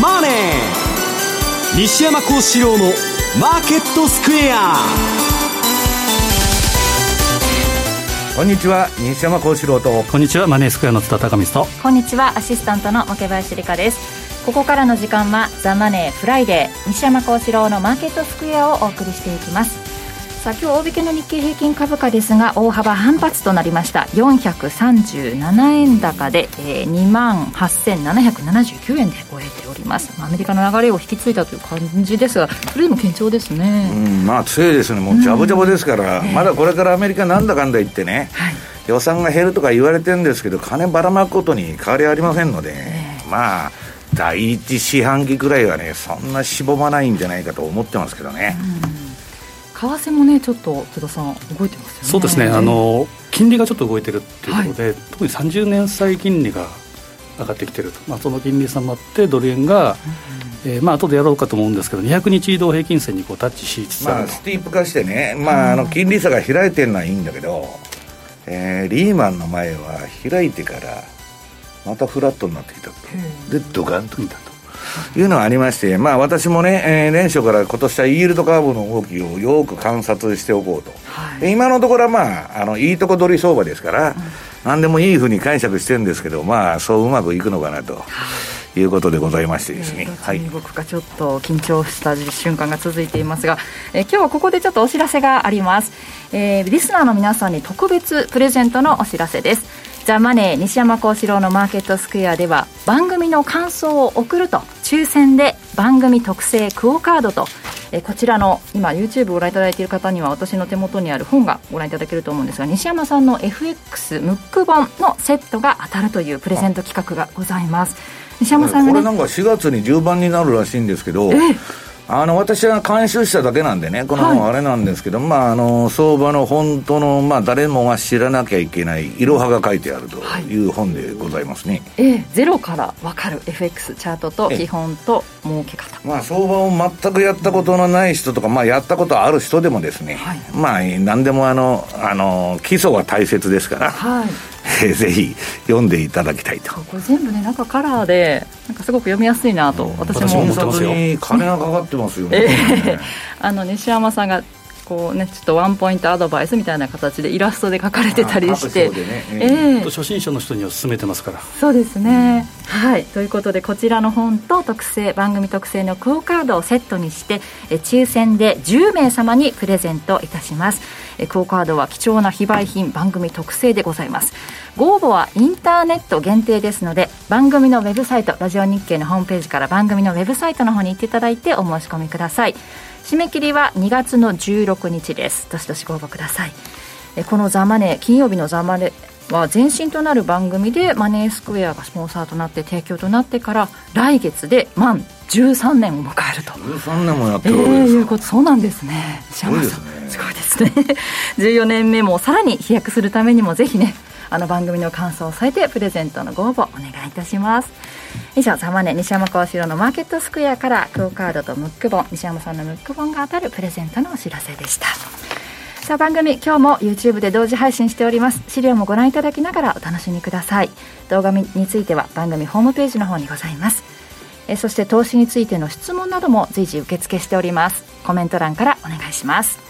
マネー」西山孝四郎の「マーケットスクエア」こんにちは西山孝四郎と。こんにちはマネースクエアの津田隆光とこんにちはアシスタントの桶林理香です。ここからの時間は「ザ・マネーフライデー西山孝四郎のマーケットスクエア」をお送りしていきますさあ今日大引けの日経平均株価ですが大幅反発となりました。437円高で、えー、2万8779円で終えております。アメリカの流れを引き継いだという感じですがそれでも堅調ですね、うん、まあ強いですね。もうジャブジャブですから、うん、まだこれからアメリカなんだかんだ言ってね、はい、予算が減るとか言われてるんですけど金ばらまくことに変わりありませんので、えー、まあ第一四半期くらいはねそんなしぼまないんじゃないかと思ってますけどね、うん為替もねちょっと津田さん動いてますよね。そうですね。あの金利がちょっと動いてるっていうことで、はい、特に30年債金利が上がってきてると、まあ、その金利差もあってドル円が、うん、えー、まあ後でやろうかと思うんですけど200日移動平均線にこうタッチしつつ。まあ、スティープ化してね、まあ、あの金利差が開いてるのはいいんだけど、えー、リーマンの前は開いてからまたフラットになってきたと、でドカンときたと。いうのがありまして、まあ、私もね、えー、年初から今年はイールドカーブの動きをよく観察しておこうと、はい、今のところは、まあ、あのいいとこ取り相場ですから、うん、何でもいいふうに解釈してるんですけど、まあ、そううまくいくのかなと。い。うことでございましてですね、はい、動くかちょっと緊張した瞬間が続いていますが、え今日はここでちょっとお知らせがあります、えー、リスナーの皆さんに特別プレゼントのお知らせですザ・マネー西山幸四郎のマーケットスクエアでは番組の感想を送ると抽選で番組特製クオ・カードとえこちらの今 YouTube ご覧いただいている方には私の手元にある本がご覧いただけると思うんですが西山さんの FX ムック本のセットが当たるというプレゼント企画がございます。西山さんが、ね、これなんか4月に10番になるらしいんですけど、えあの私は監修しただけなんでね、このあれなんですけど、はい、まあ、あの相場の本当の、まあ、誰もが知らなきゃいけないいろはが書いてあるとい。う本でございますね、はい、えゼロから分かる FX チャートと基本と儲け方、まあ、相場を全くやったことのない人とか、まあ、やったことある人でもですね、はい、まあ、何でもあのあの基礎は大切ですから。はいえー、ぜひ読んでいただきたいと。これ全部ねなんかカラーでなんかすごく読みやすいなと、私も思ってますよ。金がかかってますよ ね、え。ー、あの西山さんがこうねちょっとワンポイントアドバイスみたいな形でイラストで書かれてたりして、ね。えー、初心者の人には勧めてますから。そうですね、うん、はい。ということでこちらの本と特製番組特製のクオ・カードをセットにしてえ抽選で10名様にプレゼントいたします。えクオ・カードは貴重な非売品番組特製でございますご応募はインターネット限定ですので番組のウェブサイトラジオ日経のホームページから番組のウェブサイトの方に行っていただいてお申し込みください。締め切りは2月の16日です。どしどしご応募ください。えこの「ザ・マネー」金曜日の「ザ・マネー」は前身となる番組でマネースクエアがスポンサーとなって提供となってから来月で満13年を迎えると。13年もやってるわけですか、えー、いうこと。そうなんですね。すごいですね。すごいですね。14年目もさらに飛躍するためにもぜひねあの番組の感想を添えてプレゼントのご応募お願いいたします。以上サマネ西山幸四郎のマーケットスクエアからクオカードとムック本西山さんのムック本が当たるプレゼントのお知らせでした。さあ番組今日も YouTube で同時配信しております。資料もご覧いただきながらお楽しみください。動画については番組ホームページの方にございます。えそして投資についての質問なども随時受付しております。コメント欄からお願いします。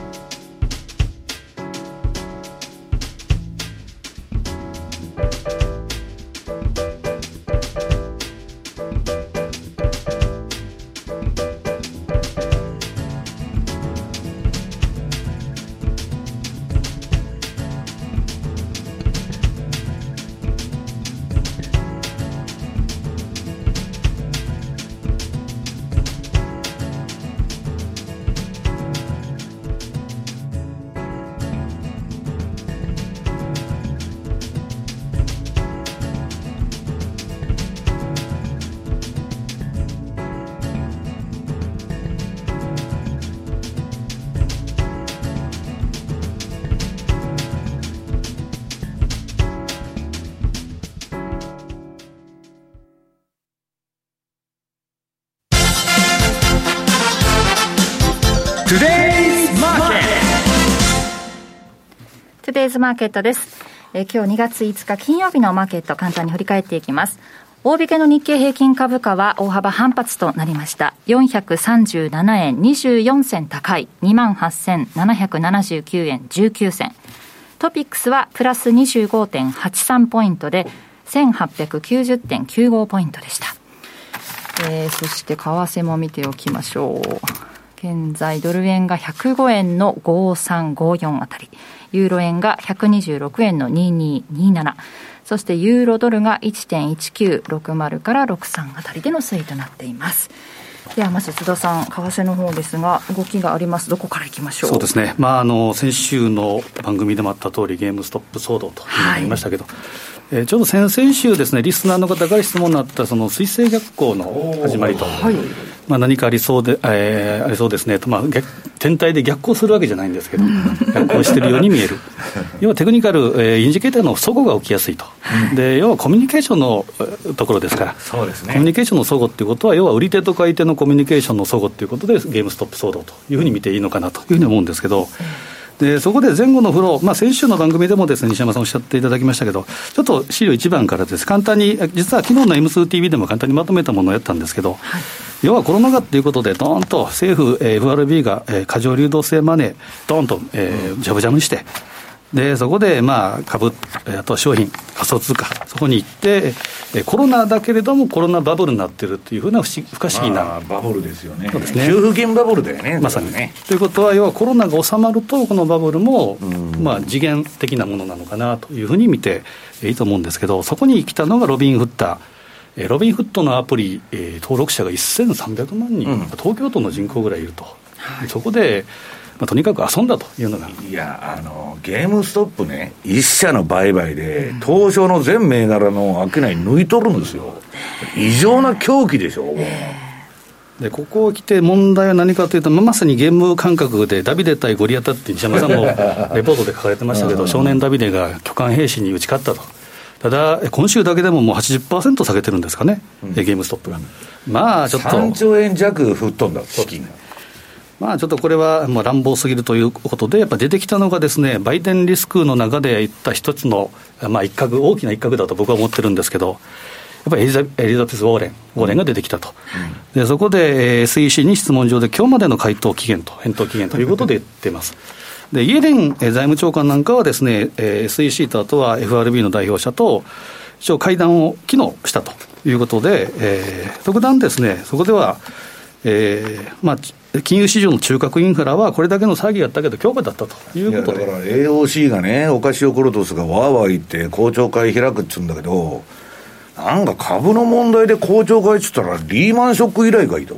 デイズマーケットです。え今日2月5日金曜日のマーケット簡単に振り返っていきます。大引けの日経平均株価は大幅反発となりました。437円24銭高い28,779円19銭。トピックスはプラス25.83ポイントで1890.95ポイントでした。えー、そして為替も見ておきましょう。現在ドル円が105円の5354あたり。ユーロ円が126円の2227、そしてユーロドルが1.1960から63あたりでの推移となっています。ではまず津田さん、為替の方ですが、動きがあります、どこからいきましょう？そうですね、まあ、あの先週の番組でもあった通り、ゲームストップ騒動というのがありましたけど、はいえー、ちょうど先々週ですね、リスナーの方から質問になったその水星逆行の始まりと、はい、まあ、何かありそうで、えー、ありそうですね。と、まあ、逆天体で逆行するわけじゃないんですけど、逆行しているように見える、要はテクニカル、えー、インジケーターの齟齬が起きやすいと、で要はコミュニケーションのところですから、そうですね、コミュニケーションの齟齬っていうことは、要は売り手と買い手のコミュニケーションの齟齬ということで、ゲームストップ騒動というふうに見ていいのかなというふうに思うんですけど。でそこで前後のフロー、まあ、先週の番組でもです、ね、西山さんおっしゃっていただきましたけど、ちょっと資料1番からです、簡単に、実は昨日の M2TV でも簡単にまとめたものをやったんですけど、はい、要はコロナ禍ということで、どーんと政府、えー、FRB が、えー、過剰流動性マネー、どーんと、えー、ジャブジャブにして、でそこで、まあ、株、あと商品、仮想通貨、そこに行って、コロナだけれども、コロナバブルになってるっていうふうな不思不可思議な、バブルですよね、そうですね。給付金バブルだよね、まさに。ね。ということは、要はコロナが収まると、このバブルも、まあ、次元的なものなのかなというふうに見ていいと思うんですけど、そこに来たのがロビン・フッター。ロビンフットのアプリ、えー、登録者が1300万人、うん、東京都の人口ぐらいいると、はい、そこでまあ、とにかく遊んだというのがいやあのゲームストップね一社の売買で、東証の全銘柄の商い抜いとるんですよ異常な狂気でしょ、でここを来て問題は何かというと、まさにゲーム感覚でダビデ対ゴリアタって西山さんも レポートで書かれてましたけど、少年ダビデが巨漢兵士に打ち勝ったと。ただ、今週だけでももう80%下げてるんですかね、うん、ゲームストップが。まあちょっと。3兆円弱吹っ飛んだ、資金が。まあ、ちょっとこれはまあ乱暴すぎるということで、やっぱ出てきたのがですね、バイデンリスクの中でいった一つの、まあ、一角、大きな一角だと僕は思ってるんですけど、やっぱりエリザエリザベス・ウォーレン、ウォーレンが出てきたと、うん、でそこで SEC に質問状で、今日までの回答期限と、返答期限ということで言ってます。でイエレン財務長官なんかはですね、SEC とあとは FRB の代表者と、一応会談を機能したということで、えー、特段ですね、そこでは、えーまあ、金融市場の中核インフラはこれだけの騒ぎやったけど、強化だったということでだから AOC がね、オカシオコルトスがわーわー言って、公聴会開くっつうんだけど、なんか株の問題で公聴会っつったら、リーマンショック以来かいと。い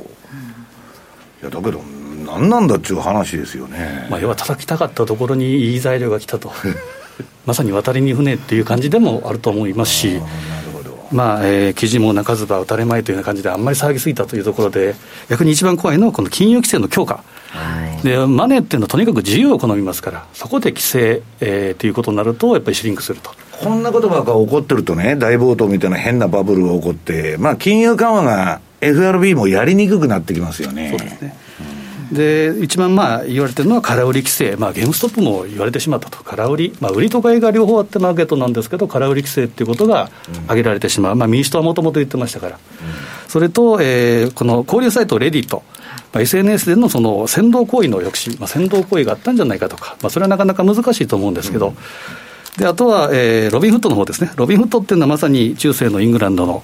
や、だけど、なんなんだっちゅう話ですよね。まあ、要は叩きたかったところにいい材料が来たと。まさに渡りに船っていう感じでもあると思いますし。まあえー、記事も泣かずば打たれまいというような感じで、あんまり騒ぎすぎたというところで、逆に一番怖いのは、この金融規制の強化、はい、でマネーっていうのはとにかく自由を好みますから、そこで規制、えー、ということになると、やっぱりシリンクすると。こんなことばっか起こってるとね、大暴騰みたいな変なバブルが起こって、まあ、金融緩和が FRB もやりにくくなってきますよね。そうですねで一番まあ言われてるのは空売り規制、まあ、ゲームストップも言われてしまったと、空売り、まあ、売りと買いが両方あってマーケットなんですけど、空売り規制っていうことが挙げられてしまう、まあ、民主党はもともと言ってましたから、それと、えー、この交流サイト、レディット。まあ、SNS でのその先導行為の抑止、まあ、先導行為があったんじゃないかとか、まあ、それはなかなか難しいと思うんですけど、であとは、えー、ロビン・フットの方ですね、ロビン・フットっていうのはまさに中世のイングランドの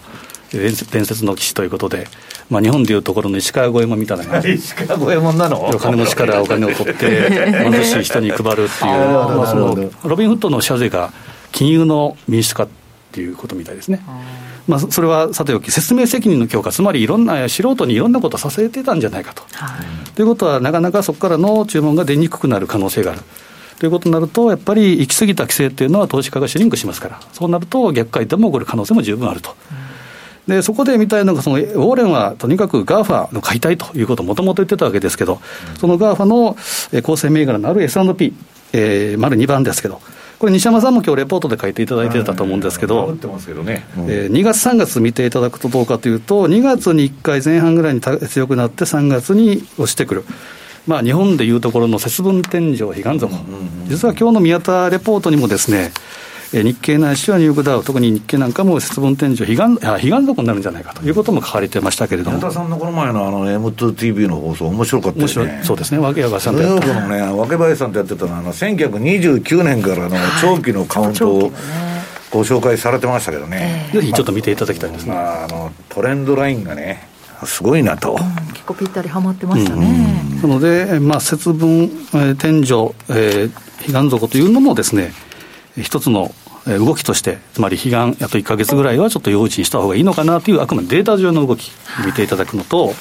伝説の騎士ということで、まあ、日本でいうところの石川五右衛門みたいな感じ 石川五右衛門なの？お金持ちからお金を取って 貧しい人に配るっていうまあ、そのロビン・フッドの社税が金融の民主化っていうことみたいですね。まあ、それはさておき、説明責任の強化、つまりいろんな素人にいろんなことをさせてたんじゃないかと。はい、ということは、なかなかそこからの注文が出にくくなる可能性がある。ということになると、やっぱり行き過ぎた規制っていうのは投資家がシュリンクしますから、そうなると逆回転も起こる可能性も十分あると。うんでそこで見たいのが、そのウォーレンはとにかく GAFA の買いたいということをもともと言ってたわけですけど、その GAFA の構成銘柄のある S&P、えー、丸2番ですけど、これ、西山さんも今日レポートで書いていただいてたと思うんですけど、2月、3月見ていただくとどうかというと、2月に1回前半ぐらいに強くなって、3月に落ちてくる。まあ、日本でいうところの節分天井彼岸底、実は今日の宮田レポートにもですね、日経ないしはニューヨークダウ、特に日経なんかも節分天井彼岸、彼岸底になるんじゃないかと。いうことも書かれてましたけれども。宮田さんのこの前のあの M2TV の放送、面白かったですね。そうですね、わけばさんとやってのね、わけばやさんとやってたのは、あの1929年からの長期のカウントを、ご紹介されてましたけどね、ぜひちょっと見ていただきたいですね、まあ、あのトレンドラインがね、すごいなと、うん、結構ぴったりはまってましたね。うん、なので、まあ、節分、えー、天井、えー、彼岸底というのもですね、一つの動きとして、つまり彼岸、あと1か月ぐらいはちょっと用心した方がいいのかなという、あくまでデータ上の動き、見ていただくのと、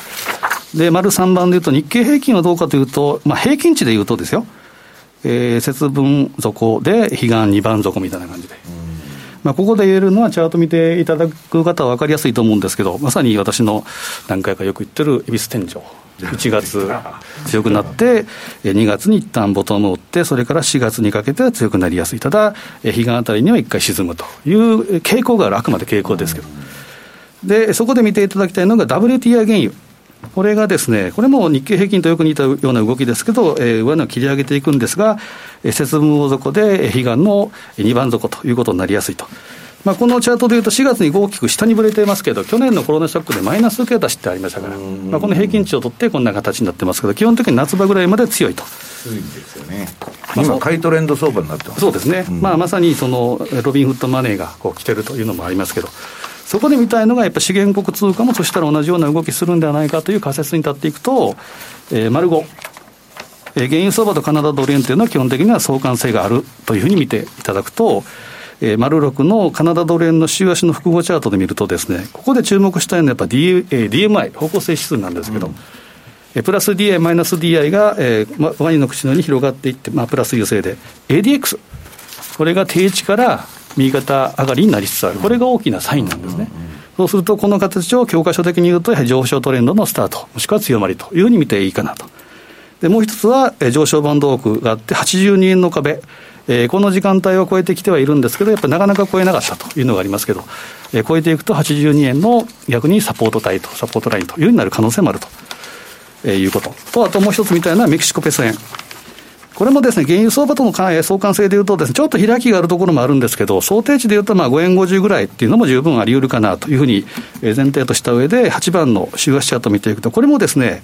で、丸3番でいうと、日経平均はどうかというと、まあ、平均値でいうとですよ、えー、節分底で彼岸2番底みたいな感じで。まあ、ここで言えるのは、チャート見ていただく方は分かりやすいと思うんですけど、まさに私の何回かよく言ってる恵比寿天井。1月強くなって、2月に一旦ボトムを打って、それから4月にかけては強くなりやすい、ただ、彼岸あたりには一回沈むという傾向がある、あくまで傾向ですけど、でそこで見ていただきたいのが WTI 原油。これがですね、これも日経平均とよく似たような動きですけど、えー、上値を切り上げていくんですが、節分大底で彼岸の2番底ということになりやすいと。まあ、このチャートでいうと、4月に大きく下にぶれていますけど、去年のコロナショックでマイナス受け出しってありましたから、まあ、この平均値を取ってこんな形になってますけど、基本的に夏場ぐらいまで強いと。強いですよね。今、買いトレンド相場になってますそうですね、うん、まあ、まさにそのロビンフットマネーがこう来てるというのもありますけど、そこで見たいのが、やっぱ資源国通貨もそしたら同じような動きするんではないかという仮説に立っていくと、えー、丸5、えー、原油相場とカナダドル円というのは基本的には相関性があるというふうに見ていただくと、えー、丸6のカナダドル円の週足の複合チャートで見るとですね、ここで注目したいのはやっぱ D、えー、DMI、方向性指数なんですけど、うん。えプラス DI、マイナス DI が、えー、ワインの口のように広がっていって、まあ、プラス優勢で、ADX、これが定値から右肩上がりになりつつある、これが大きなサインなんですね。そうすると、この形を教科書的に言うと、やはり上昇トレンドのスタート、もしくは強まりというふうに見ていいかなと。でもう一つは、え上昇バンドークがあって、82円の壁、えー、この時間帯を超えてきてはいるんですけど、やっぱりなかなか超えなかったというのがありますけど、えー、超えていくと82円の逆にサポート帯と、サポートラインというようになる可能性もあると、えー、いうこと。と、あともう一つみたいなメキシコペソ円。これもですね、原油相場との相関性でいうとですね、ちょっと開きがあるところもあるんですけど、想定値でいうとまあ5円50ぐらいっていうのも十分あり得るかなというふうに前提とした上で、8番の週足チャート見ていくと、これもですね、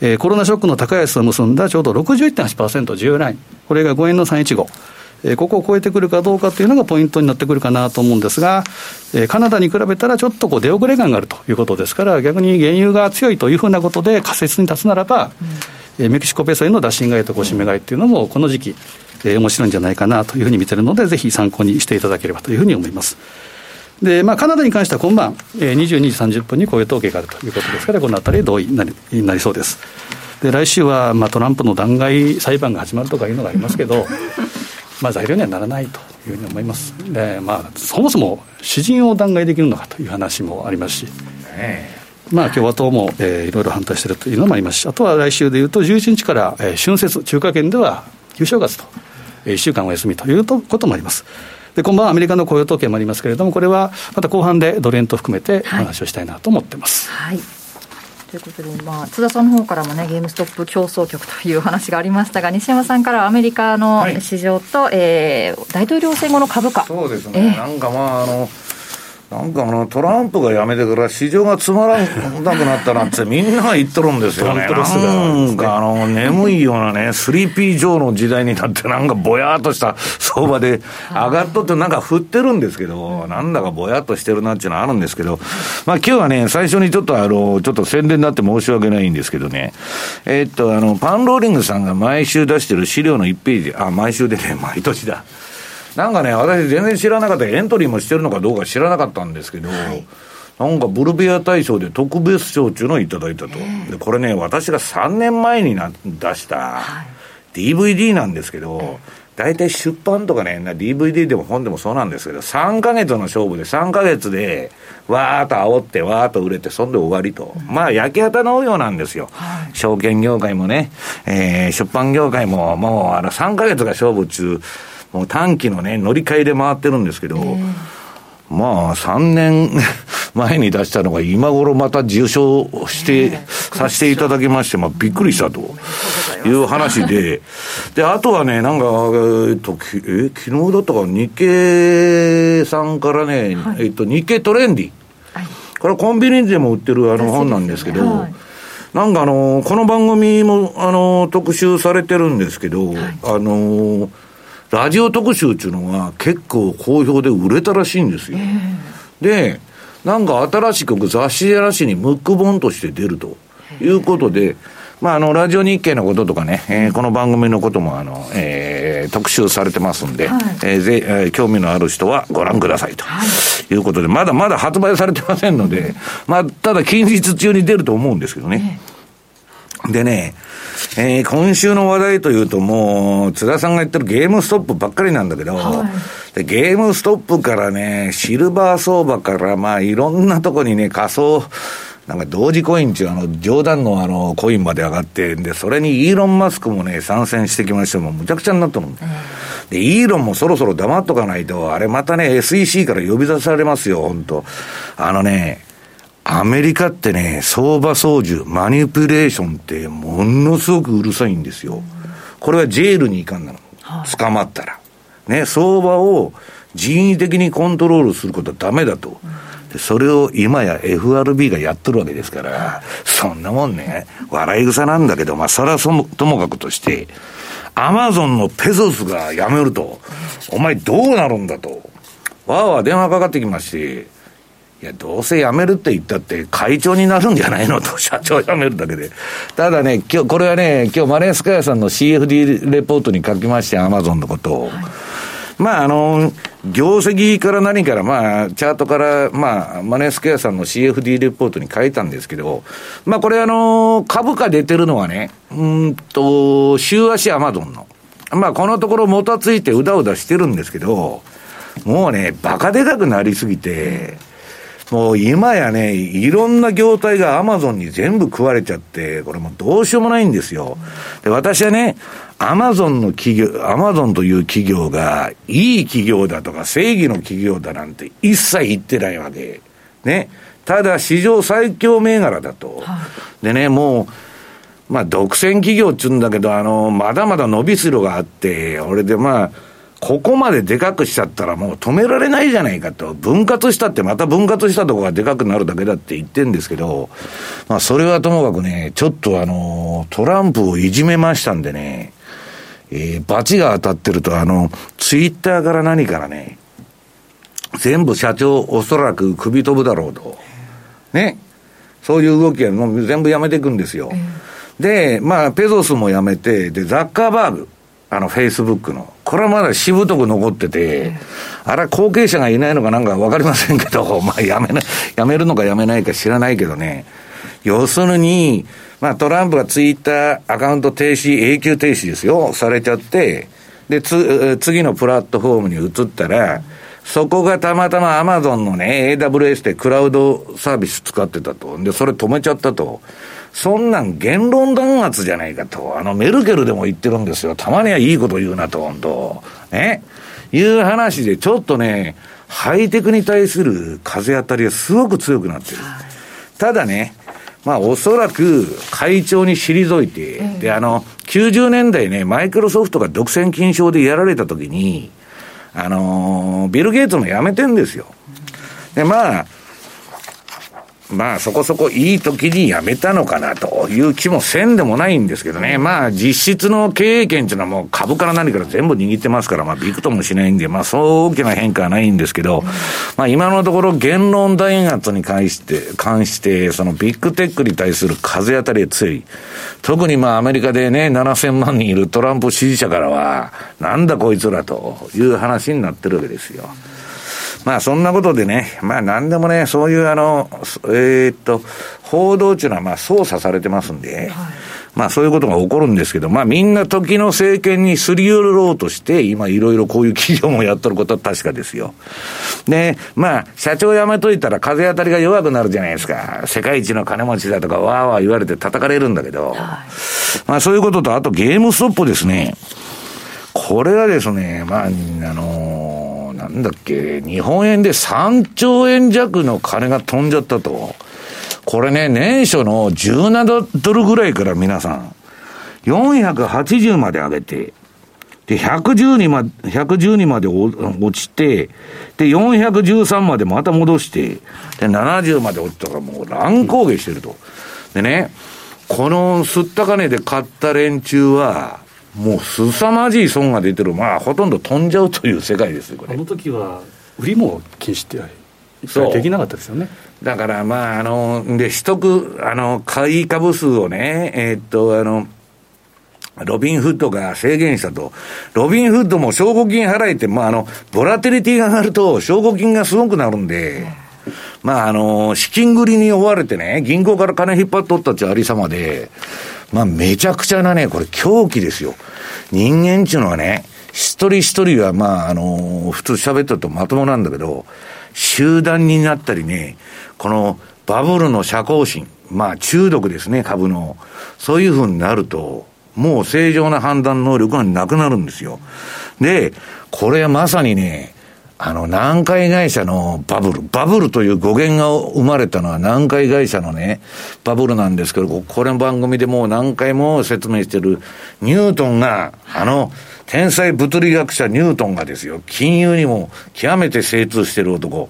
えー、コロナショックの高安を結んだちょうど61.8%、10ライン、これが5円の315。えー、ここを超えてくるかどうかというのがポイントになってくるかなと思うんですが、えー、カナダに比べたらちょっとこう出遅れ感があるということですから、逆に原油が強いというふうなことで仮説に立つならば、うんえメキシコペソへの打診買いとご指名買いっていうのも、この時期、えー、面白いんじゃないかなというふうに見てるので、ぜひ参考にしていただければというふうに思います。で、まあ、カナダに関しては今晩、えー、22時30分に雇用統計があるということですから、このあたり同意になりになりそうです。で、来週は、まあ、トランプの弾劾裁判が始まるとかいうのがありますけど、まあ、材料にはならないというふうに思います。で、まあ、そもそも詩人を弾劾できるのかという話もありますし。ねまあ、共和党も、えー、いろいろ反対しているというのもありますし、あとは来週でいうと、11日から、えー、春節、中華圏では旧正月と、えー、1週間お休みということもあります。で今晩はアメリカの雇用統計もありますけれども、これはまた後半でドル円と含めてお話をしたいなと思ってます。はい、はいということで、まあ、津田さんの方からもね、ゲームストップ競争局という話がありましたが、西山さんからはアメリカの市場と、はい、えー、大統領選後の株価。そうですね、えー、なんかまあ、あの、なんかあのトランプが辞めてから市場がつまらなくなったなってみんなが言っとるんですよね。なんかあの眠いようなね、3P 上の時代になってなんかぼやっとした相場で上がっとってなんか振ってるんですけど、なんだかぼやっとしてるなっていうのはあるんですけど、まあ今日はね、最初にちょっとあの、ちょっと宣伝になって申し訳ないんですけどね、えー、っとあの、パンローリングさんが毎週出してる資料の1ページ、あ、毎週でね、毎年だ。なんかね、私全然知らなかった、エントリーもしてるのかどうか知らなかったんですけど、はい、なんかブルベア大賞で特別賞っていうのをいただいたと。で、これね、私が3年前にな出した DVD なんですけど、大体出版とかね、DVD でも本でもそうなんですけど、3か月の勝負で3か月で、わーっと煽って、わーっと売れて、そんで終わりと。まあ、焼き畑のようなんですよ。はい、証券業界もね、えー、出版業界も、もう、あの、3か月が勝負中、もう短期のね、乗り換えで回ってるんですけど、まあ、3年 前に出したのが今頃また受賞して、させていただきまして、まあ、びっくりしたという話で、で、あとはね、なんか、えっと、え、昨日だったか、日経さんからね、はい、えっと、日経トレンディ。はい、これコンビニでも売ってるあの本なんですけど、はい、なんかあの、この番組も、あの、特集されてるんですけど、あの、ラジオ特集っていうのが結構好評で売れたらしいんですよ。えー、で、なんか新しく雑誌やらしにムック本として出るということで、まあ、あの、ラジオ日経のこととかね、えー、この番組のことも、あの、えー、特集されてますんで、はい、えー、ぜ、えー、興味のある人はご覧くださいと、はい、いうことで、まだまだ発売されてませんので、まあ、ただ近日中に出ると思うんですけどね。でね、えー、今週の話題というともう、津田さんが言ってるゲームストップばっかりなんだけど、はい、でゲームストップからね、シルバー相場から、まあいろんなとこにね、仮想、なんか同時コインっていうあの、冗談のあの、コインまで上がって、で、それにイーロン・マスクもね、参戦してきましても、むちゃくちゃになったの。で、イーロンもそろそろ黙っとかないと、あれまたね、SEC から呼び出されますよ、本当あのね、アメリカってね、相場操縦、マニピュレーションってものすごくうるさいんですよ。これはジェールに行かんなの。捕まったら。ね、相場を人為的にコントロールすることはダメだと。それを今や FRB がやってるわけですから、そんなもんね、笑い草なんだけど、まあ、それはそも、ともかくとして、アマゾンのペゾスが辞めると、お前どうなるんだと、わーわー電話かかってきまして、いや、どうせ辞めるって言ったって会長になるんじゃないのと、社長辞めるだけで。ただね、今日、これはね、今日マレースカヤさんの CFD レポートに書きまして、アマゾンのことを。はいまあ、あの、業績から何から、まあ、チャートから、まあ、マネースクエアさんの CFD レポートに書いたんですけど、まあ、これあの、株価出てるのはね、うんと、週足アマゾンの。まあ、このところもたついてうだうだしてるんですけど、もうね、バカでかくなりすぎて、もう今やね、いろんな業態がアマゾンに全部食われちゃって、これもうどうしようもないんですよ。で、私はね、アマゾンの企業、アマゾンという企業が、いい企業だとか正義の企業だなんて一切言ってないわけ。ね。ただ、史上最強銘柄だと。でね、もう、まあ、独占企業っちゅうんだけど、あの、まだまだ伸びしろがあって、俺でまあ、ここまででかくしちゃったらもう止められないじゃないかと。分割したってまた分割したとこがでかくなるだけだって言ってんですけど、まあそれはともかくね、ちょっとあの、トランプをいじめましたんでね、えー、罰が当たってるとあの、ツイッターから何からね、全部社長おそらく首飛ぶだろうと。ね。そういう動きはもう全部やめていくんですよ。で、まあ、ペゾスもやめて、で、ザッカーバーグ。あの、フェイスブックの。これはまだしぶとく残ってて、あれは後継者がいないのかなんかわかりませんけど、まあやめな、やめるのかやめないか知らないけどね。要するに、まあトランプがツイッターアカウント停止、永久停止ですよ、されちゃって、で、つ、次のプラットフォームに移ったら、そこがたまたまアマゾンのね、AWS でクラウドサービス使ってたと。で、それ止めちゃったと。そんなん言論弾圧じゃないかと。あの、メルケルでも言ってるんですよ。たまにはいいこと言うなと、本当ね。いう話で、ちょっとね、ハイテクに対する風当たりがすごく強くなってる。ただね、まあ、おそらく会長に退いて、で、あの、90年代ね、マイクロソフトが独占禁止法でやられた時に、あのー、ビル・ゲイツも辞めてんですよ。で、まあ、まあそこそこいい時に辞めたのかなという気もせんでもないんですけどね。まあ実質の経営権っていうのはもう株から何から全部握ってますから、まあビクともしないんで、まあそう大きな変化はないんですけど、まあ今のところ言論弾圧に関して、関して、そのビッグテックに対する風当たりが強い。特にまあアメリカでね、7000万人いるトランプ支持者からは、なんだこいつらという話になってるわけですよ。まあそんなことでね、まあなんでもね、そういうあの、えー、っと、報道っていうのはまあ操作されてますんで、はい、まあそういうことが起こるんですけど、まあみんな時の政権にすり寄ろうとして、今いろいろこういう企業もやっとることは確かですよ。で、まあ社長辞めといたら風当たりが弱くなるじゃないですか。世界一の金持ちだとかわーわー言われて叩かれるんだけど、はい、まあそういうことと、あとゲームストップですね。これはですね、まあ、あのなんだっけ、日本円で3兆円弱の金が飛んじゃったと。これね、年初の17ドルぐらいから皆さん、480まで上げて、で、110まで、112まで落ちて、で、413までまた戻して、で、70まで落ちたからもう乱高下してると。でね、この吸った金で買った連中は、もう凄まじい損が出てる、まあ、ほとんど飛んじゃうという世界ですよ、これ。あの時は、売りも禁止ってそうできなかったですよね。だからまあ、あの、で、取得、あの、買い株数をね、えー、っと、あの、ロビンフッドが制限したと。ロビンフッドも証拠金払えて、まあ、あの、ボラテリティが上がると、証拠金がすごくなるんで、まあ、あの、資金繰りに追われてね、銀行から金引っ張っとったっちゃありさまで、まあ、めちゃくちゃなね、これ狂気ですよ。人間っていうのはね、一人一人は、まあ、あの、普通喋ってるとまともなんだけど、集団になったりね、このバブルの社交心、まあ中毒ですね、株の。そういうふうになると、もう正常な判断能力がなくなるんですよ。で、これはまさにね、あの、南海会社のバブル、バブルという語源が生まれたのは南海会社のね、バブルなんですけど、これの番組でもう何回も説明してる、ニュートンが、あの、天才物理学者ニュートンがですよ、金融にも極めて精通してる男。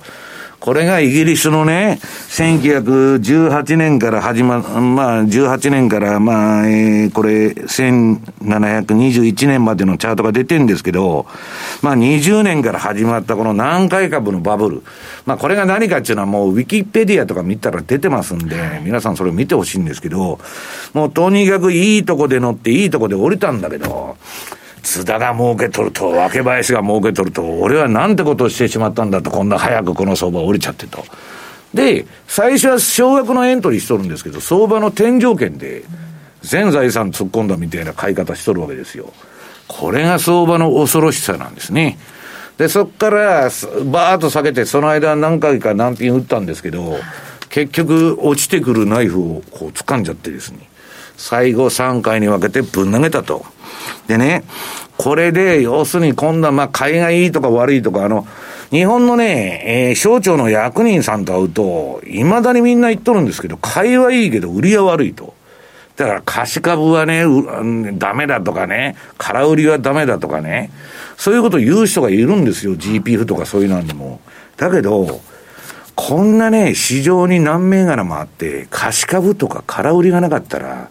これがイギリスのね、1918年から始ま、まあ、18年から、まあ、えー、これ、1721年までのチャートが出てるんですけど、まあ、20年から始まったこの南海株のバブル。まあ、これが何かっていうのはもう、ウィキペディアとか見たら出てますんで、皆さんそれを見てほしいんですけど、もうとにかくいいとこで乗って、いいとこで降りたんだけど、津田が儲けとると、若林が儲けとると、俺はなんてことをしてしまったんだと、こんな早くこの相場降りちゃってと。で、最初は少額のエントリーしとるんですけど、相場の天井圏で、全財産突っ込んだみたいな買い方しとるわけですよ。これが相場の恐ろしさなんですね。で、そっから、バーッと下げて、その間何回か難品打ったんですけど、結局、落ちてくるナイフをこう掴んじゃってですね、最後3回に分けてぶん投げたと。でね、これで、要するに今度はまあ、買いがいいとか悪いとか、あの、日本のね、えー、省庁の役人さんと会うと、未だにみんな言っとるんですけど、買いはいいけど、売りは悪いと。だから貸し株はね、ダメだとかね、空売りはダメだとかね、そういうことを言う人がいるんですよ、GPF とかそういうのでも。だけど、こんなね、市場に何銘柄もあって、貸し株とか空売りがなかったら、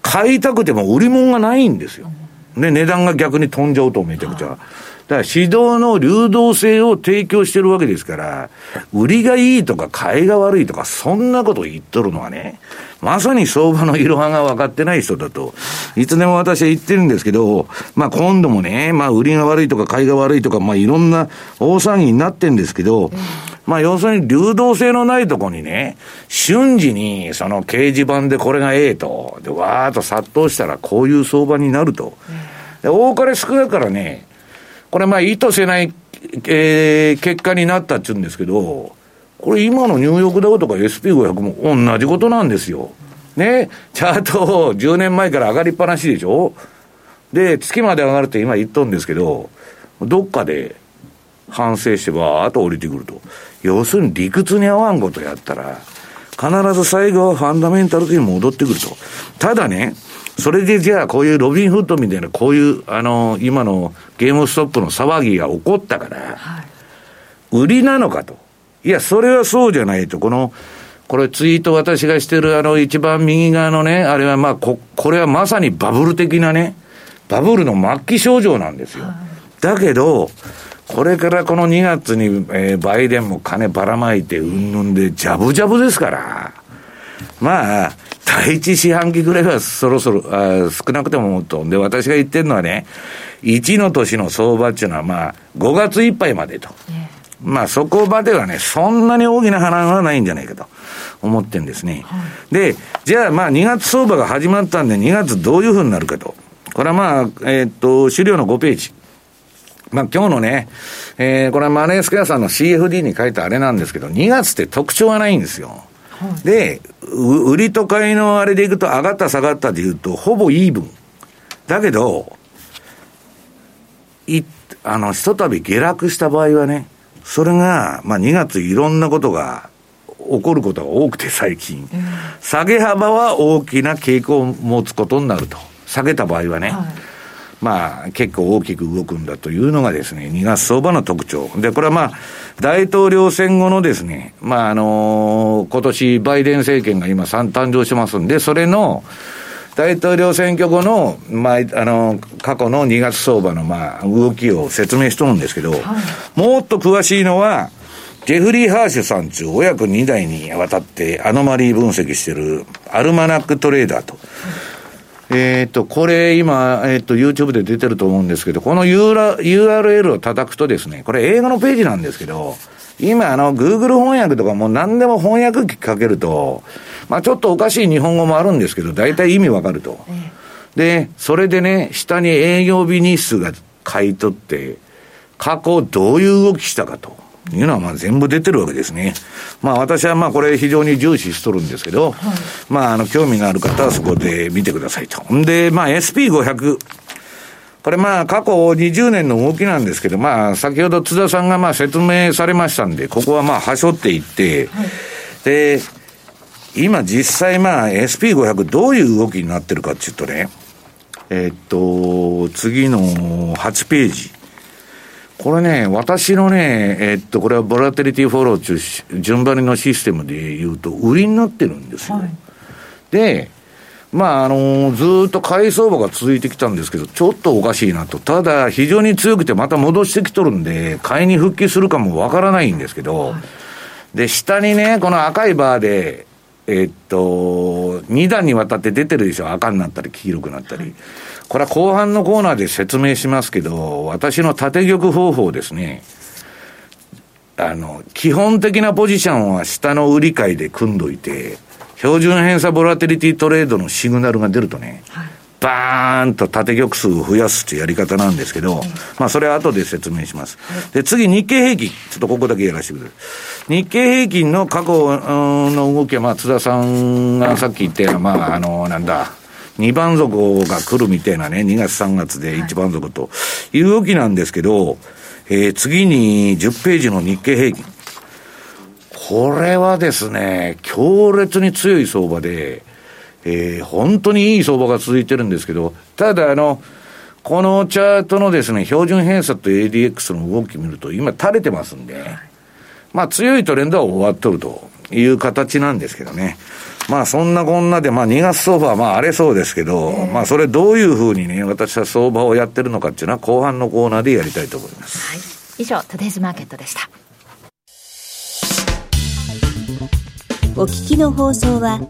買いたくても売り物がないんですよ。で、値段が逆に飛んじゃうとめちゃくちゃ。だから指導の流動性を提供してるわけですから、売りがいいとか買いが悪いとか、そんなこと言っとるのはね、まさに相場のいろはが分かってない人だと、いつでも私は言ってるんですけど、まあ今度もね、まあ売りが悪いとか買いが悪いとか、まあいろんな大騒ぎになってるんですけど、まあ要するに流動性のないとこにね、瞬時にその掲示板でこれがええと、で、わーっと殺到したらこういう相場になると。で、多かれ少なからね、これまあ意図せない、えー、結果になったっちゅうんですけど、これ今のニューヨークダウとか SP500 も同じことなんですよ。ね、チャート10年前から上がりっぱなしでしょで、月まで上がるって今言っとんですけど、どっかで反省してばーっと降りてくると。要するに理屈に合わんことやったら、必ず最後はファンダメンタル的に戻ってくると。ただね、それでじゃあこういうロビンフッドみたいな、こういう、あの、今のゲームストップの騒ぎが起こったから、はい、売りなのかと。いや、それはそうじゃないと。この、これツイート私がしてるあの一番右側のね、あれはまあこ、これはまさにバブル的なね、バブルの末期症状なんですよ。はい、だけど、これからこの2月に、えー、バイデンも金ばらまいてうんぬんで、ジャブジャブですから、まあ、第一四半期ぐらいはそろそろ、あ少なくてももっと。で、私が言ってるのはね、1の年の相場っていうのはまあ、5月いっぱいまでと。まあ、そこまではね、そんなに大きな波乱はないんじゃないかと思ってんですね。はい、で、じゃあまあ、2月相場が始まったんで、2月どういうふうになるかと。これはまあ、えー、っと、資料の5ページ。まあ今日のね、えー、これはマネースクエアさんの CFD に書いたあれなんですけど、2月って特徴はないんですよ。はい、で、売りと買いのあれでいくと上がった下がったでいうと、ほぼイーブン。だけど、い、あの、ひとたび下落した場合はね、それが、まあ2月いろんなことが起こることが多くて最近、うん、下げ幅は大きな傾向を持つことになると。下げた場合はね。はいまあ、結構大きく動くんだというのがですね、2月相場の特徴。で、これはまあ、大統領選後のですね、まあ、あのー、今年バイデン政権が今誕生しますんで、それの、大統領選挙後の、まあ、あの、過去の2月相場の、まあ、動きを説明しとるんですけど、はい、もっと詳しいのは、ジェフリー・ハーシュさんという親子2代にわたってアノマリー分析してるアルマナックトレーダーと。えっ、と、これ今、えっ、ー、と、YouTube で出てると思うんですけど、この URL を叩くとですね、これ映画のページなんですけど、今あの、Google 翻訳とかもう何でも翻訳機かけると、まあちょっとおかしい日本語もあるんですけど、大体意味わかると。で、それでね、下に営業日日数が書いとって、過去どういう動きしたかと。いうのはまあ全部出てるわけですね。まあ私はまあこれ非常に重視しとるんですけど、はい、まああの興味がある方はそこで見てくださいと。んで、まあ SP500。これまあ過去20年の動きなんですけど、まあ先ほど津田さんがまあ説明されましたんで、ここはまあはしょっていって、はい、で、今実際まあ SP500 どういう動きになってるかっていうとね、えっと、次の8ページ。これね、私のね、えっと、これはボラテリティフォロー中、順張りのシステムで言うと、売りになってるんですよ。はい、で、まあ、あの、ずっと買い相場が続いてきたんですけど、ちょっとおかしいなと。ただ、非常に強くてまた戻してきとるんで、買いに復帰するかもわからないんですけど、はい、で、下にね、この赤いバーで、えっと、2段にわたって出てるでしょ。赤になったり、黄色くなったり。はいこれは後半のコーナーで説明しますけど、私の縦玉方法ですね。あの、基本的なポジションは下の売り買いで組んどいて、標準偏差ボラテリティトレードのシグナルが出るとね、はい、バーンと縦玉数を増やすっていうやり方なんですけど、はい、まあそれは後で説明します。で、次日経平均。ちょっとここだけやらせてください。日経平均の過去の動きは、まあ津田さんがさっき言ったような、まああの、なんだ、2番底が来るみたいなね、2月3月で1番底という動きなんですけど、えー、次に10ページの日経平均。これはですね、強烈に強い相場で、えー、本当にいい相場が続いてるんですけど、ただあの、このチャートのですね、標準偏差と ADX の動き見ると、今垂れてますんで、まあ強いトレンドは終わっとるという形なんですけどね。まあそんなこんなで、まあ2月相場はまあ荒れそうですけど、まあそれどういうふうにね、私は相場をやってるのかっていうのは後半のコーナーでやりたいと思います。はい。以上、トデイズマーケットでした。お聞きの放送は、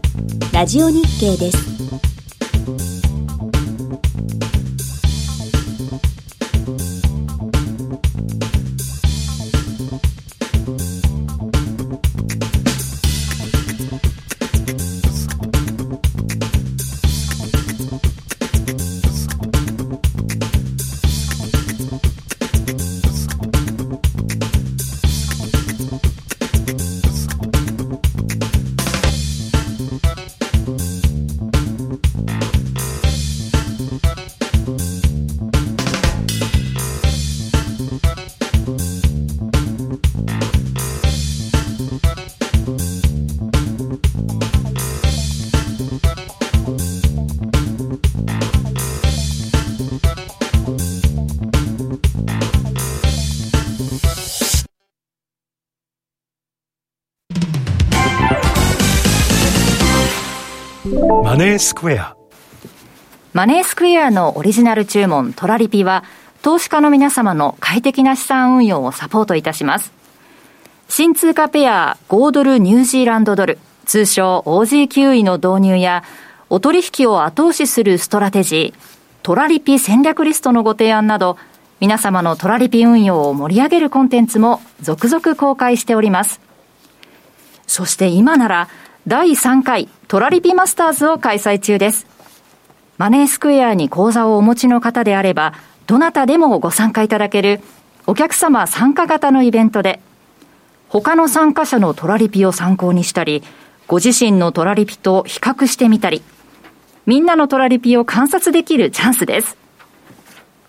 ラジオ日経です。マネースクエア。マネースクエアのオリジナル注文トラリピは投資家の皆様の快適な資産運用をサポートいたします。新通貨ペア5ドルニュージーランドドル通称 OG9 位の導入やお取引を後押しするストラテジートラリピ戦略リストのご提案など皆様のトラリピ運用を盛り上げるコンテンツも続々公開しております。そして今なら第3回トラリピマスターズを開催中です。マネースクエアに口座をお持ちの方であれば、どなたでもご参加いただけるお客様参加型のイベントで、他の参加者のトラリピを参考にしたり、ご自身のトラリピと比較してみたり、みんなのトラリピを観察できるチャンスです。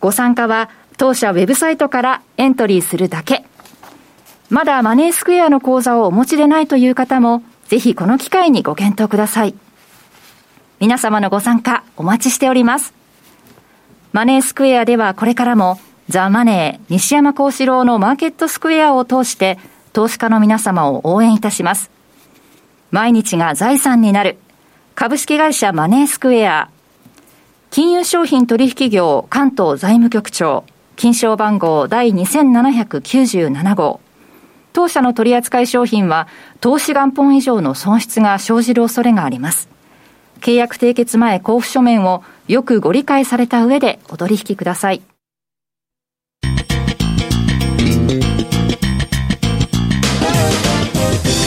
ご参加は、当社ウェブサイトからエントリーするだけ。まだマネースクエアの口座をお持ちでないという方も、ぜひこの機会にご検討ください。皆様のご参加お待ちしております。マネースクエアではこれからもザ・マネー西山幸四郎のマーケットスクエアを通して投資家の皆様を応援いたします。毎日が財産になる株式会社マネースクエア金融商品取引業関東財務局長金賞番号第2797号当社の取扱い商品は投資元本以上の損失が生じる恐れがあります。契約締結前交付書面をよくご理解された上でお取引ください。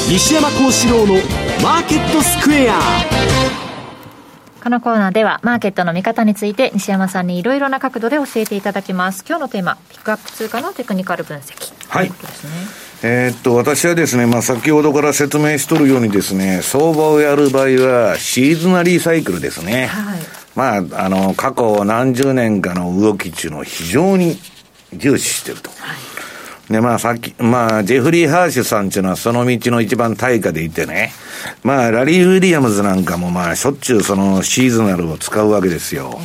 西山幸四郎のマーケットスクエア。このコーナーではマーケットの見方について西山さんにいろいろな角度で教えていただきます。今日のテーマピックアップ通貨のテクニカル分析。はい、えー、っと私はですね、まあ、先ほどから説明しとるようにですね相場をやる場合はシーズナリーサイクルですね、はい、まああの過去何十年かの動きっていうのを非常に重視してると、はい。で、まあさっき、まあ、ジェフリー・ハーシュさんっていうのはその道の一番大家でいてね、まあ、ラリー・ウィリアムズなんかもまあ、しょっちゅうそのシーズナルを使うわけですよ。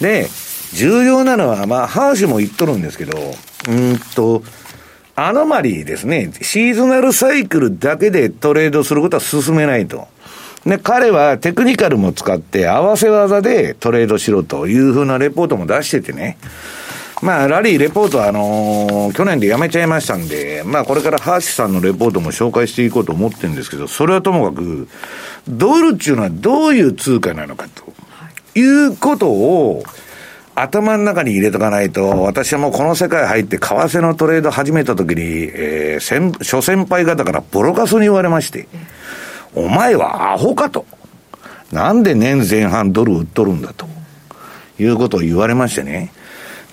で、重要なのは、まあ、ハーシュも言っとるんですけど、うんと、アノマリーですね。シーズナルサイクルだけでトレードすることは進めないと。で、彼はテクニカルも使って合わせ技でトレードしろというふうなレポートも出しててね。まあ、ラリーレポートは、あのー、去年でやめちゃいましたんで、まあ、これからハーシさんのレポートも紹介していこうと思ってるんですけど、それはともかく、ドルっていうのはどういう通貨なのかと、いうことを、頭の中に入れとかないと、私はもうこの世界入って為替のトレード始めた時に、えー、先、諸先輩方からボロカスに言われまして、お前はアホかと。なんで年前半ドル売っとるんだと。いうことを言われましてね。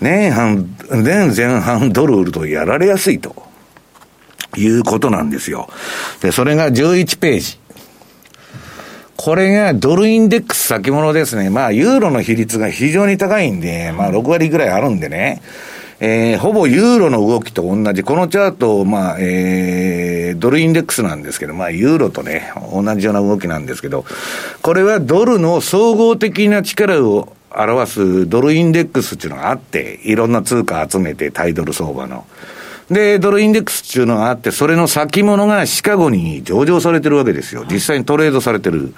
年半、年前半ドル売るとやられやすいと。いうことなんですよ。で、それが11ページ。これがドルインデックス先物ですね。まあ、ユーロの比率が非常に高いんで、まあ、6割ぐらいあるんでね。えー、ほぼユーロの動きと同じ、このチャート、まあ、えー、ドルインデックスなんですけど、まあ、ユーロとね、同じような動きなんですけど、これはドルの総合的な力を表すドルインデックスっていうのがあって、いろんな通貨集めて、タイドル相場の。で、ドルインデックスっていうのがあって、それの先物がシカゴに上場されてるわけですよ。実際にトレードされてる。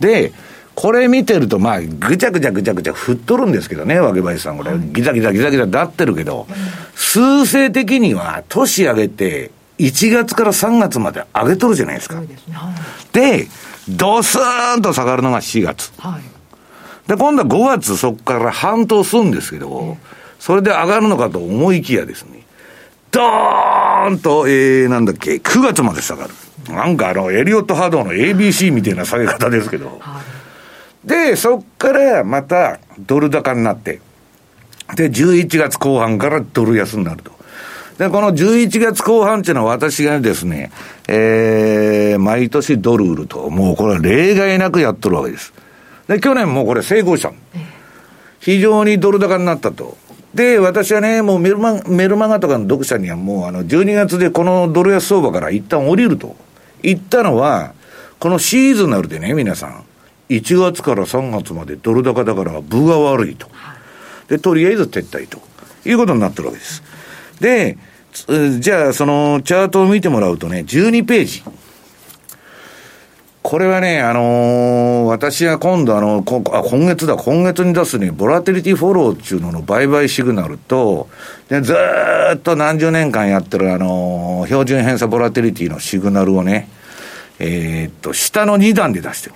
で、これ見てると、まあ、ぐちゃぐちゃぐちゃぐちゃ振っとるんですけどね、わけばいさん、これ、ギザギザギザギザなってるけど、数勢的には、年上げて、1月から3月まで上げとるじゃないですか。で、ドスーンと下がるのが4月。はいで、今度は5月そこから半島するんですけど、それで上がるのかと思いきやですね、ドーンと、えー、なんだっけ、9月まで下がる。なんかあの、エリオット波動の ABC みたいな下げ方ですけど。で、そっからまたドル高になって、で、11月後半からドル安になると。で、この11月後半っていうのは私がですね、えー、毎年ドル売ると、もうこれは例外なくやっとるわけです。で、去年もこれ成功した非常にドル高になったと。で、私はね、もうメルマメルマガとかの読者にはもう、あの、12月でこのドル安相場から一旦降りると言ったのは、このシーズナルでね、皆さん、1月から3月までドル高だから分が悪いと。で、とりあえず撤退ということになってるわけです。で、じゃあ、そのチャートを見てもらうとね、12ページ。これはね、あのー、私が今度あの、こあ、今月だ、今月に出すね、ボラテリティフォローっていうのの売買シグナルと、で、ずっと何十年間やってるあのー、標準偏差ボラテリティのシグナルをね、えー、っと、下の2段で出してる。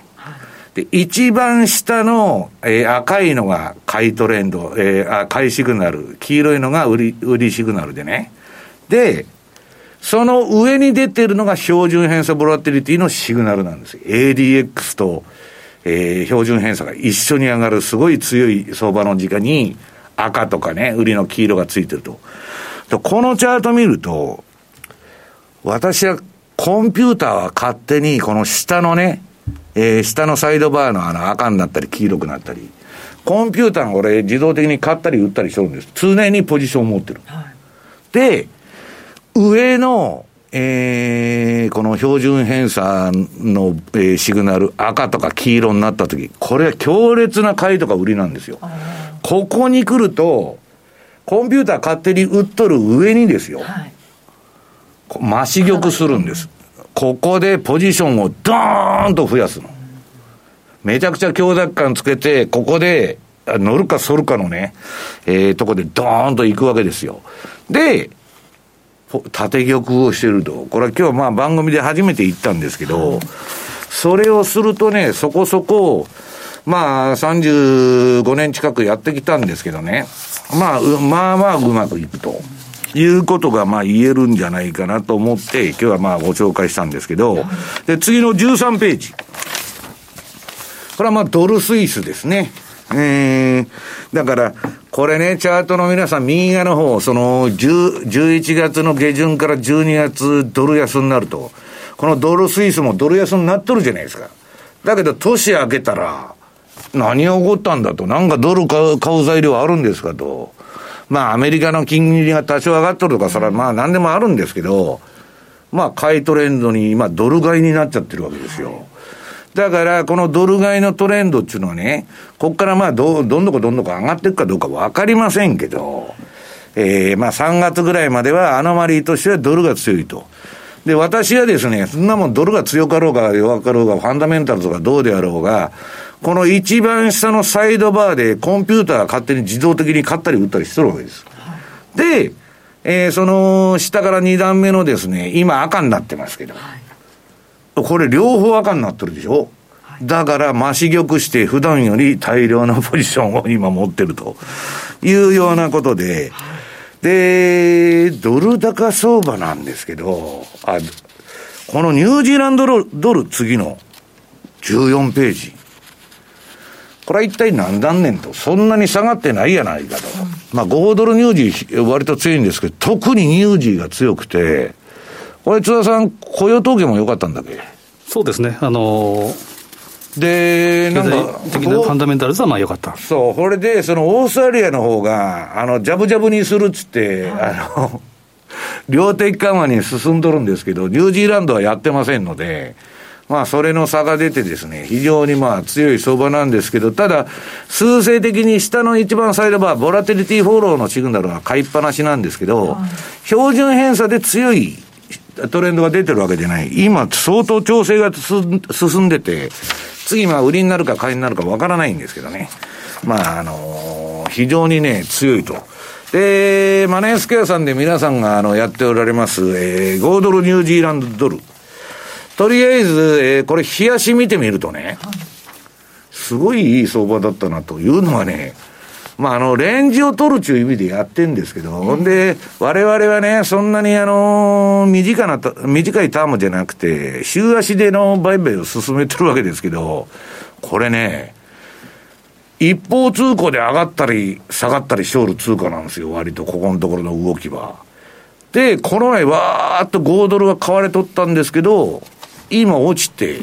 で、一番下の、えー、赤いのが買いトレンド、えー、あ買いシグナル、黄色いのが売り、売りシグナルでね。で、その上に出てるのが標準偏差ボラテリティのシグナルなんです。ADX と、えー、標準偏差が一緒に上がるすごい強い相場の時間に赤とかね、売りの黄色がついてると。このチャート見ると、私はコンピューターは勝手にこの下のね、えー、下のサイドバーのあの赤になったり黄色くなったり、コンピューターがこれ自動的に買ったり売ったりしてるんです。常にポジションを持ってる。はい、で、上の、えー、この標準偏差の、えー、シグナル、赤とか黄色になったとき、これは強烈な買いとか売りなんですよ。ここに来ると、コンピューター勝手に売っとる上にですよ。はい、増し玉するんです。ここでポジションをドーンと増やすの。めちゃくちゃ強弱感つけて、ここで乗るか反るかのね、えー、とこでドーンと行くわけですよ。で、縦玉をしてると。これは今日まあ番組で初めて言ったんですけど、それをするとね、そこそこ、まあ35年近くやってきたんですけどね、まあ、まあまあうまくいくと。いうことがまあ言えるんじゃないかなと思って、今日はまあご紹介したんですけど、で、次の13ページ。これはまあドルスイスですね。えー、だから、これね、チャートの皆さん、右側の方、その、11月の下旬から12月、ドル安になると、このドルスイスもドル安になっとるじゃないですか。だけど、年明けたら、何が起こったんだと、なんかドル買う買う材料あるんですかと。まあ、アメリカの金利が多少上がっとるとか、それはまあ、何でもあるんですけど、まあ、買いトレンドに、今、ドル買いになっちゃってるわけですよ。だから、このドル買いのトレンドっていうのはね、ここからまあど、どんどこどんどこ上がっていくかどうかわかりませんけど、えー、まあ3月ぐらいまではアノマリーとしてはドルが強いと。で、私はですね、そんなもんドルが強かろうが弱かろうが、ファンダメンタルとかどうであろうが、この一番下のサイドバーでコンピューターが勝手に自動的に買ったり売ったりしてるわけです。で、えー、その下から2段目のですね、今赤になってますけど、はいこれ両方赤になってるでしょ？だから増し玉して普段より大量のポジションを今持ってるというようなことで、で、ドル高相場なんですけど、あこのニュージーランドドル次の14ページ。これは一体何段年と、そんなに下がってないやないかと。まあ5ドルニュージー割と強いんですけど、特にニュージーが強くて、これ津田さん、雇用統計も良かったんだっけ？そうですね。あのー、で、なんか、的なファンダメンタルズはまあ良かった。そう、これで、そのオーストラリアの方が、あの、ジャブジャブにするっつって、あの、量的緩和に進んどるんですけど、ニュージーランドはやってませんので、まあ、それの差が出てですね、非常にまあ強い相場なんですけど、ただ、数勢的に下の一番サイドバー、ボラテリティフォローのシグナルは買いっぱなしなんですけど、標準偏差で強いトレンドが出てるわけじゃない。今、相当調整が進んでて、次、まあ、売りになるか買いになるかわからないんですけどね。まあ、あのー、非常にね、強いと。で、マネースケアさんで皆さんが、あの、やっておられます、えー、5ドルニュージーランドドル。とりあえず、えー、これ、冷やし見てみるとね、すごいいい相場だったなというのはね、まあ、あの、レンジを取るという意味でやってんですけど、ほ、んで、我々はね、そんなにあの、短な、短いタームじゃなくて、週足での売買を進めてるわけですけど、これね、一方通行で上がったり下がったりしおる通貨なんですよ、割とここのところの動きは。で、この前わーっと5ドルが買われとったんですけど、今落ちて、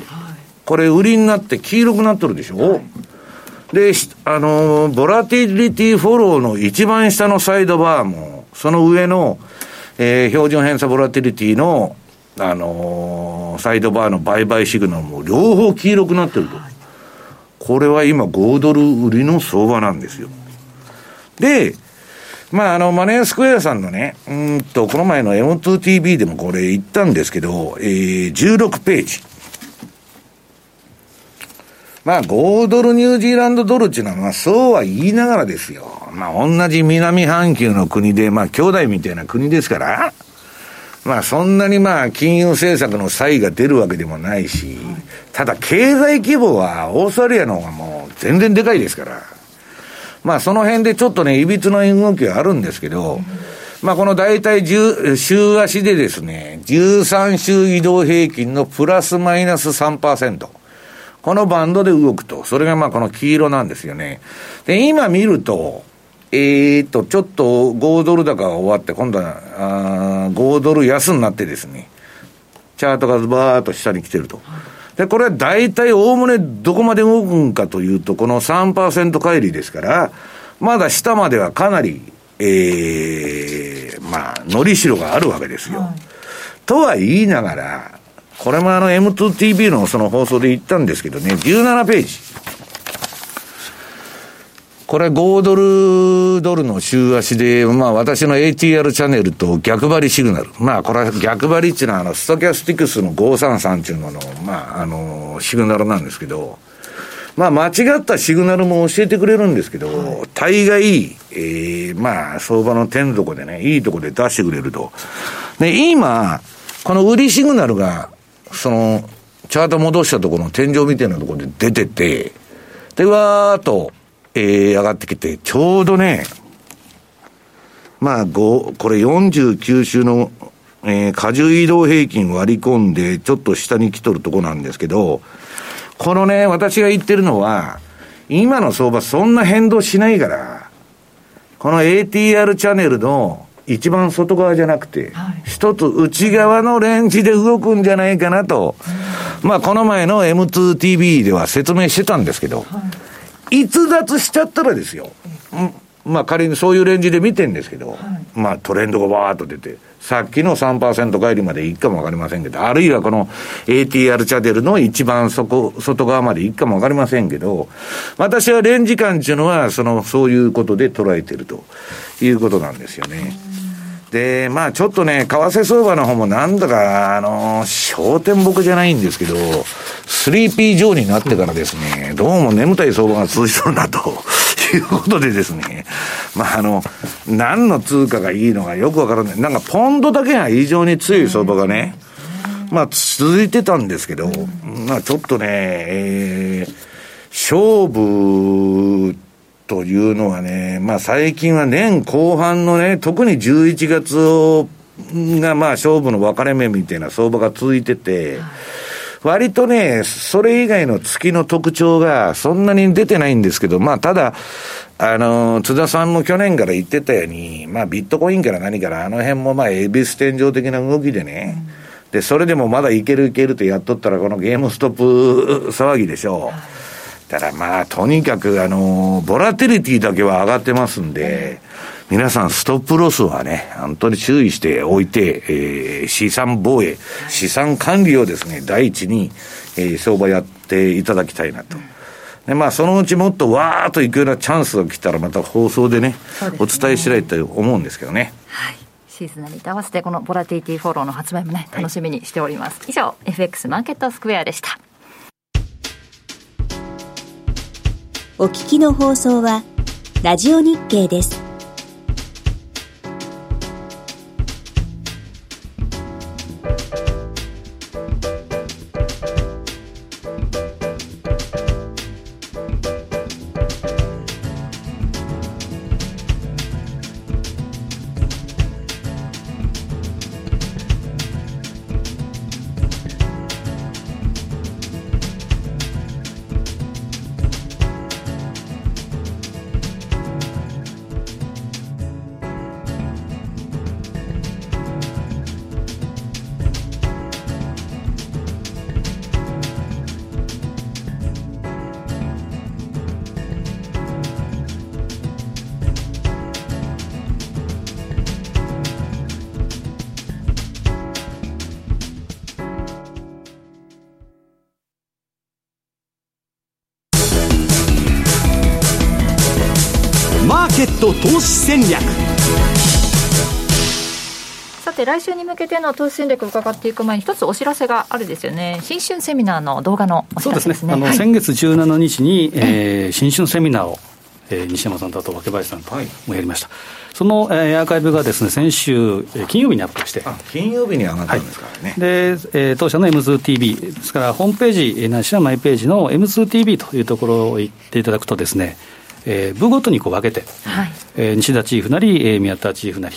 これ売りになって黄色くなっとるでしょ、はいで、あの、ボラティリティフォローの一番下のサイドバーも、その上の、えー、標準偏差ボラティリティの、あのー、サイドバーの売買シグナルも両方黄色くなってると。これは今5ドル売りの相場なんですよ。で、まあ、あの、マネースクエアさんのね、うんと、この前の M2TV でもこれ言ったんですけど、えー、16ページ。まあ、5ドルニュージーランドドルっていうのは、まあ、そうは言いながらですよ。まあ、同じ南半球の国で、まあ、兄弟みたいな国ですから、まあ、そんなにまあ、金融政策の差異が出るわけでもないし、ただ、経済規模はオーストラリアの方がもう全然でかいですから、まあ、その辺でちょっとね、いびつな動きはあるんですけど、まあ、この大体10、週足でですね、13週移動平均のプラスマイナス3%。このバンドで動くと。それがまあこの黄色なんですよね。で、今見ると、えー、っと、ちょっと5ドル高が終わって、今度はあ5ドル安になってですね、チャートがバーっと下に来てると。で、これは大体おおむねどこまで動くんかというと、この3%乖離ですから、まだ下まではかなり、ええー、まあ、のりしろがあるわけですよ。はい、とは言いながら、これもあの M2TV のその放送で言ったんですけどね、17ページ。これ5ドルドルの週足で、まあ私の ATR チャンネルと逆張りシグナル。まあこれは逆張りっていうのはあのストキャスティクスの533っていうのの、まああの、シグナルなんですけど、まあ間違ったシグナルも教えてくれるんですけど、大概、えー、まあ相場の点底でね、いいとこで出してくれると。で、今、この売りシグナルが、その、チャート戻したところの天井みたいなところで出てて、で、わーっと、えー、上がってきて、ちょうどね、まあ、5、これ49週の、えー、荷重移動平均割り込んで、ちょっと下に来とるとこなんですけど、このね、私が言ってるのは、今の相場そんな変動しないから、この ATR チャンネルの一番外側じゃなくて、はい、一つ内側のレンジで動くんじゃないかなと、まあこの前の M2TV では説明してたんですけど、はい。逸脱しちゃったらですよ。まあ仮にそういうレンジで見てんですけど、はい、まあトレンドがバーっと出て、さっきの3%帰りまでいくかもわかりませんけど、あるいはこの ATR チャデルの一番底、外側までいくかもわかりませんけど、私はレンジ感っていうのは、その、そういうことで捉えてるということなんですよね。で、まあちょっとね、為替相場の方もなんだか、あの、焦点僕じゃないんですけど、3P 上になってからですね、どうも眠たい相場が続いてるなということでですね、まああの、何の通貨がいいのかよくわからない。なんかポンドだけが異常に強い相場がね、まあ続いてたんですけど、まあちょっとね、えー、勝負というのはね、まあ最近は年後半のね、特に11月をがまあ勝負の分かれ目みたいな相場が続いてて、割とね、それ以外の月の特徴がそんなに出てないんですけど、まあただ、あの、津田さんも去年から言ってたように、まあビットコインから何からあの辺もまあエビス天井的な動きでね、うん、で、それでもまだいけるいけるってやっとったらこのゲームストップ騒ぎでしょう。だからまあ、とにかく、あの、ボラテリティだけは上がってますんで、皆さん、ストップロスはね、本当に注意しておいて、えー、資産防衛、資産管理をですね、第一に、えー、相場やっていただきたいなと。で、まあ、そのうちもっとわーっといくようなチャンスが来たら、また放送でね、ねお伝えしたいと思うんですけどね。はいシーズナリーと合わせてこのボラティティフォローの発売もね楽しみにしております、はい、以上 FX マーケットスクエアでしたお聞きの放送は、ラジオ日経です。戦略。さて来週に向けての投資戦略を伺っていく前に一つお知らせがあるですよね。新春セミナーの動画のお知らせですね、ね、あの、はい、先月17日に、えー、新春セミナーを、えー、西山さんとあと若林さんともやりました、はいその、えー、アーカイブがですね先週、えー、金曜日にアップして、金曜日に上がったんですからね、はい、で、えー、当社の M2TV、ですからホームページ、えー、ないしはマイページの M2TV というところを行っていただくとですね、えー、部ごとにこう分けて、はい。えー、西田チーフなり、えー、宮田チーフなり、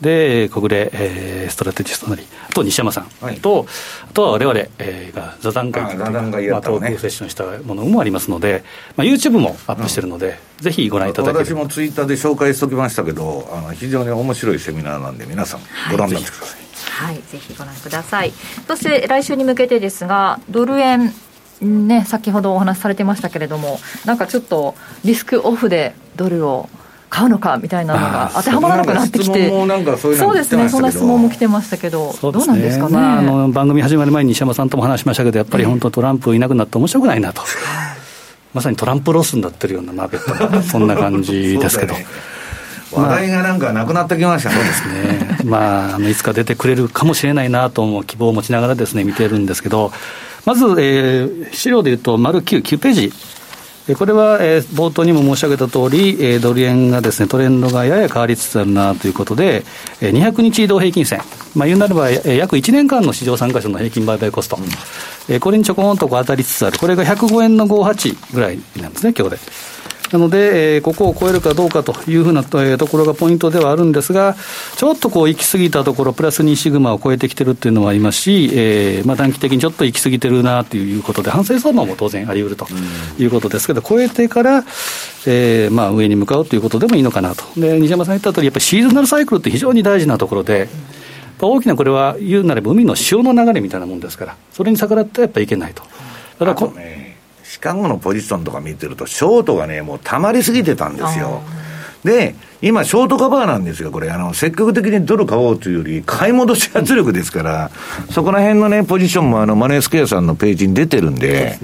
で、小暮、えー、ストラテジストなり、あと西山さん、はい、と、あとはわれわれが座談会、座談会やった、ね、まあ、トークセッションしたものもありますので、まあ、YouTube もアップしてるので、うん、ぜひご覧いただけ私もツイッターで紹介しておきましたけど、あの非常に面白いセミナーなんで、皆さん、ご覧になってください。はいはい。ぜひご覧ください。そして来週に向けてですがドル円ね、先ほどお話しされてましたけれども、なんかちょっとリスクオフでドルを買うのかみたいなのが当てはまらなくなってきて、そうですね、そんな質問も来てましたけど、どうなんですかね、まあ、あの番組始まる前に西山さんとも話しましたけど、やっぱり本当、トランプいなくなって面白くないなと、まさにトランプロスになってるようなマーケットが、そんな感じですけど。話題がなんかなくなってきましたね。そうですね。まあ、あの、いつか出てくれるかもしれないなと思う希望を持ちながらですね、見てるんですけど、まず、えー、資料でいうと、丸9、9ページ。これは、えー、冒頭にも申し上げた通り、えー、ドル円がですね、トレンドがやや変わりつつあるなということで、えー、200日移動平均線、まあ、言うなれば、えー、約1年間の市場参加者の平均売買コスト、うん、えー、これにちょこんとこう当たりつつある、これが105円の58ぐらいなんですね、今日で。なので、えー、ここを超えるかどうかというふうな、えー、ところがポイントではあるんですが、ちょっとこう行き過ぎたところ、プラス2シグマを超えてきてるっていうのはありますし、えーまあ、短期的にちょっと行き過ぎてるなということで、反省相場も当然あり得るということですけど、超えてから、えーまあ、上に向かうということでもいいのかなと。で西山さん言った通り、やっぱりシーズナルサイクルって非常に大事なところで、大きなこれは言うなれば海の潮の流れみたいなもんですから、それに逆らってやっぱりいけないと。だからこ、ね、シカゴのポジションとか見てると、ショートがね、もう溜まりすぎてたんですよ。で、今、ショートカバーなんですよ、これ。あの、積極的にドル買おうというより、買い戻し圧力ですから、そこら辺のね、ポジションもあの、マネースクエアさんのページに出てるんで、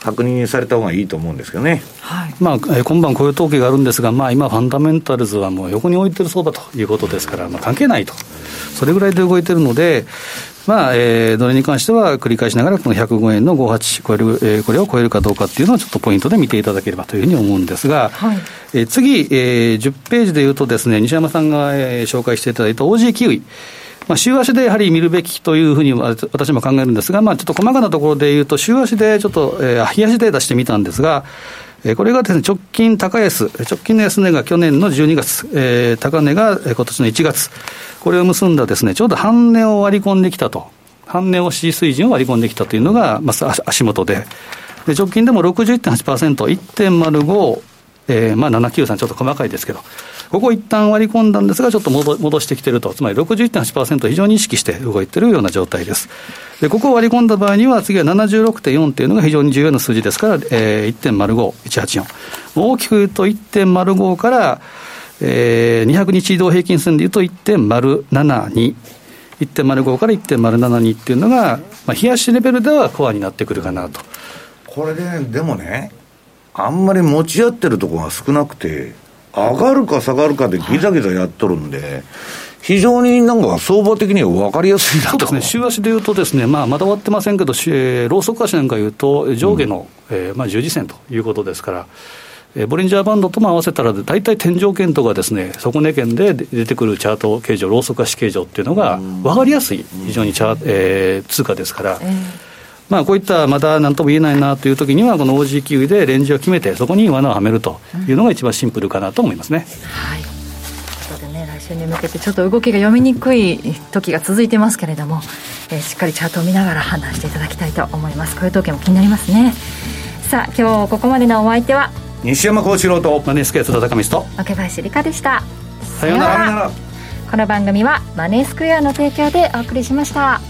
確認された方がいいと思うんですけどね。はい。まあ、え今晩こういう統計があるんですが、まあ今、ファンダメンタルズはもう横に置いてる相場ということですから、まあ関係ないと。それぐらいで動いてるので、まあ、えー、どれに関しては繰り返しながら、この105円の58超える、えー、これを超えるかどうかっていうのは、ちょっとポイントで見ていただければというふうに思うんですが、はい、えー、次、えー、10ページでいうとですね、西山さんが、えー、紹介していただいた OG キウイ。まあ、週足でやはり見るべきというふうに私も考えるんですが、まあ、ちょっと細かなところでいうと、週足でちょっと、えー、日足で出してみたんですが、えこれがですね、直近高安、直近の安値が去年の12月、えー、高値が今年の1月、これを結んだですね、ちょうど半値を割り込んできたと。半値押し水準を割り込んできたというのが、まあ、足元で。で、直近でも61.8%、1.05、えー、まあ793ちょっと細かいですけど、ここ一旦割り込んだんですが、ちょっと戻してきてると、つまり61.8%非常に意識して動いてるような状態です。で、ここを割り込んだ場合には、次は76.4っていうのが非常に重要な数字ですから、えー、1.05、184。大きく言うと1.05から、えー、200日移動平均線でいうと1.072。1.05から1.072っていうのが、まあ、冷やしレベルではコアになってくるかなと。これで、ね、でもね、あんまり持ち合ってるところが少なくて、上がるか下がるかでギザギザやっとるんで、非常になんか相場的には分かりやすいなそうですね、週足でいうとですね、まあ、まだ終わってませんけど、えー、ローソク足なんかいうと、上下の、うん、えー、まあ、十字線ということですから、えー、ボリンジャーバンドとも合わせたら、大体天井圏とかですね、底値圏で出てくるチャート形状、ローソク足形状っていうのが分かりやすい、非常にチャー、えー、通貨ですから。まあ、こういったまだ何とも言えないなというときには、この OG キウイでレンジを決めて、そこに罠をはめるというのが一番シンプルかなと思いますね。はいということでね、来週に向けてちょっと動きが読みにくい時が続いてますけれども、えー、しっかりチャートを見ながら判断していただきたいと思います。こういう統計も気になりますね。さあ、今日ここまでのお相手は？西山幸四郎とマネースケート田中光と若林理香でしたさようならこの番組はマネースクエアの提供でお送りしました。